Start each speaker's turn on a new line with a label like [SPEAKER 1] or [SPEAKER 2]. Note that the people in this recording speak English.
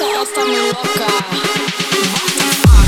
[SPEAKER 1] Bata esta mi loca. Bata.